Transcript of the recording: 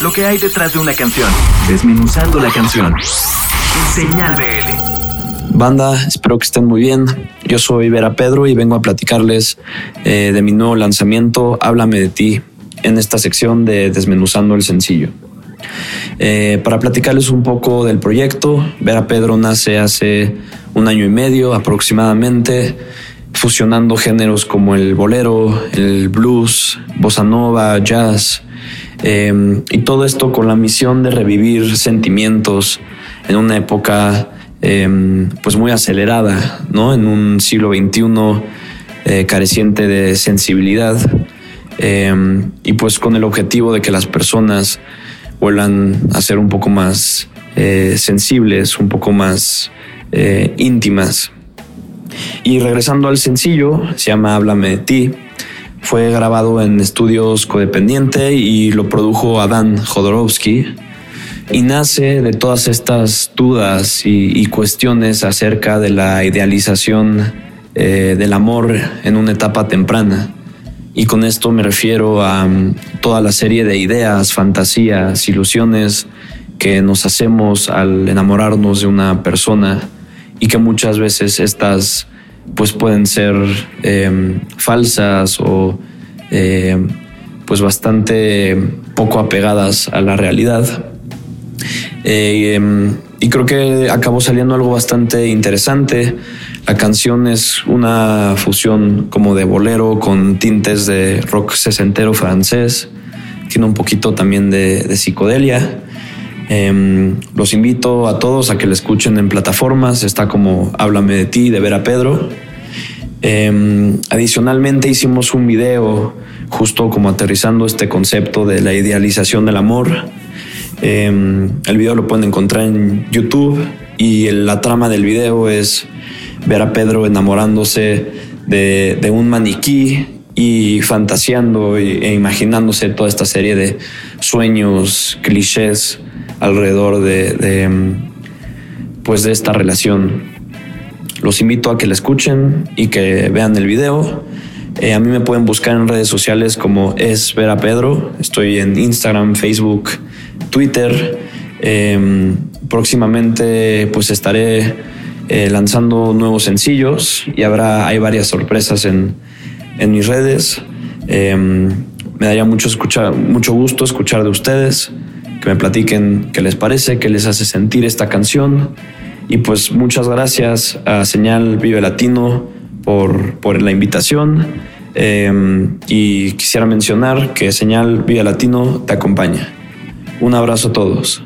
lo que hay detrás de una canción, desmenuzando la canción. Señal BL. Banda, espero que estén muy bien. Yo soy Vera Pedro y vengo a platicarles eh, de mi nuevo lanzamiento, Háblame de ti, en esta sección de Desmenuzando el sencillo. Eh, para platicarles un poco del proyecto, Vera Pedro nace hace un año y medio aproximadamente, fusionando géneros como el bolero, el blues, bossa nova, jazz, Em, y todo esto con la misión de revivir sentimientos en una época em, pues muy acelerada, ¿no? En un siglo XXI eh, careciente de sensibilidad em, y pues con el objetivo de que las personas vuelvan a ser un poco más eh, sensibles, un poco más eh, íntimas. Y regresando al sencillo, se llama Háblame de ti. Fue grabado en estudios codependiente y lo produjo Adán Jodorowsky. Y nace de todas estas dudas y, cuestiones acerca de la idealización eh, del amor en una etapa temprana. Y con esto me refiero a um, toda la serie de ideas, fantasías, ilusiones que nos hacemos al enamorarnos de una persona y que muchas veces estas pues pueden ser em, falsas o em, pues bastante poco apegadas a la realidad. Eh, em, y creo que acabó saliendo algo bastante interesante. La canción es una fusión como de bolero con tintes de rock sesentero francés. Tiene un poquito también de psicodelia. Em, los invito a todos a que la escuchen en plataformas. Está como Háblame de ti, de Vera Pedro. Em, adicionalmente hicimos un video justo como aterrizando este concepto de la idealización del amor. Em, el video lo pueden encontrar en YouTube y la trama del video es ver a Pedro enamorándose de, un maniquí y fantaseando e imaginándose toda esta serie de sueños, clichés alrededor de, pues de esta relación. Los invito a que la escuchen y que vean el video. Eh, a mí me pueden buscar en redes sociales como es Vera Pedro. Estoy en Instagram, Facebook, Twitter. Em, próximamente pues estaré eh, lanzando nuevos sencillos y habrá hay varias sorpresas en, en mis redes. Em, me daría mucho, mucho gusto escuchar de ustedes que me platiquen qué les parece, qué les hace sentir esta canción. Y pues muchas gracias a Señal Vive Latino por, por la invitación. Em, y quisiera mencionar que Señal Vive Latino te acompaña. Un abrazo a todos.